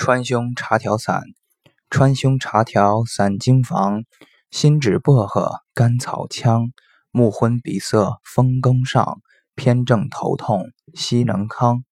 川芎茶条散，川芎茶条散经房，辛芷薄荷，甘草羌，木昏鼻塞，风更上，偏正头痛，息能康。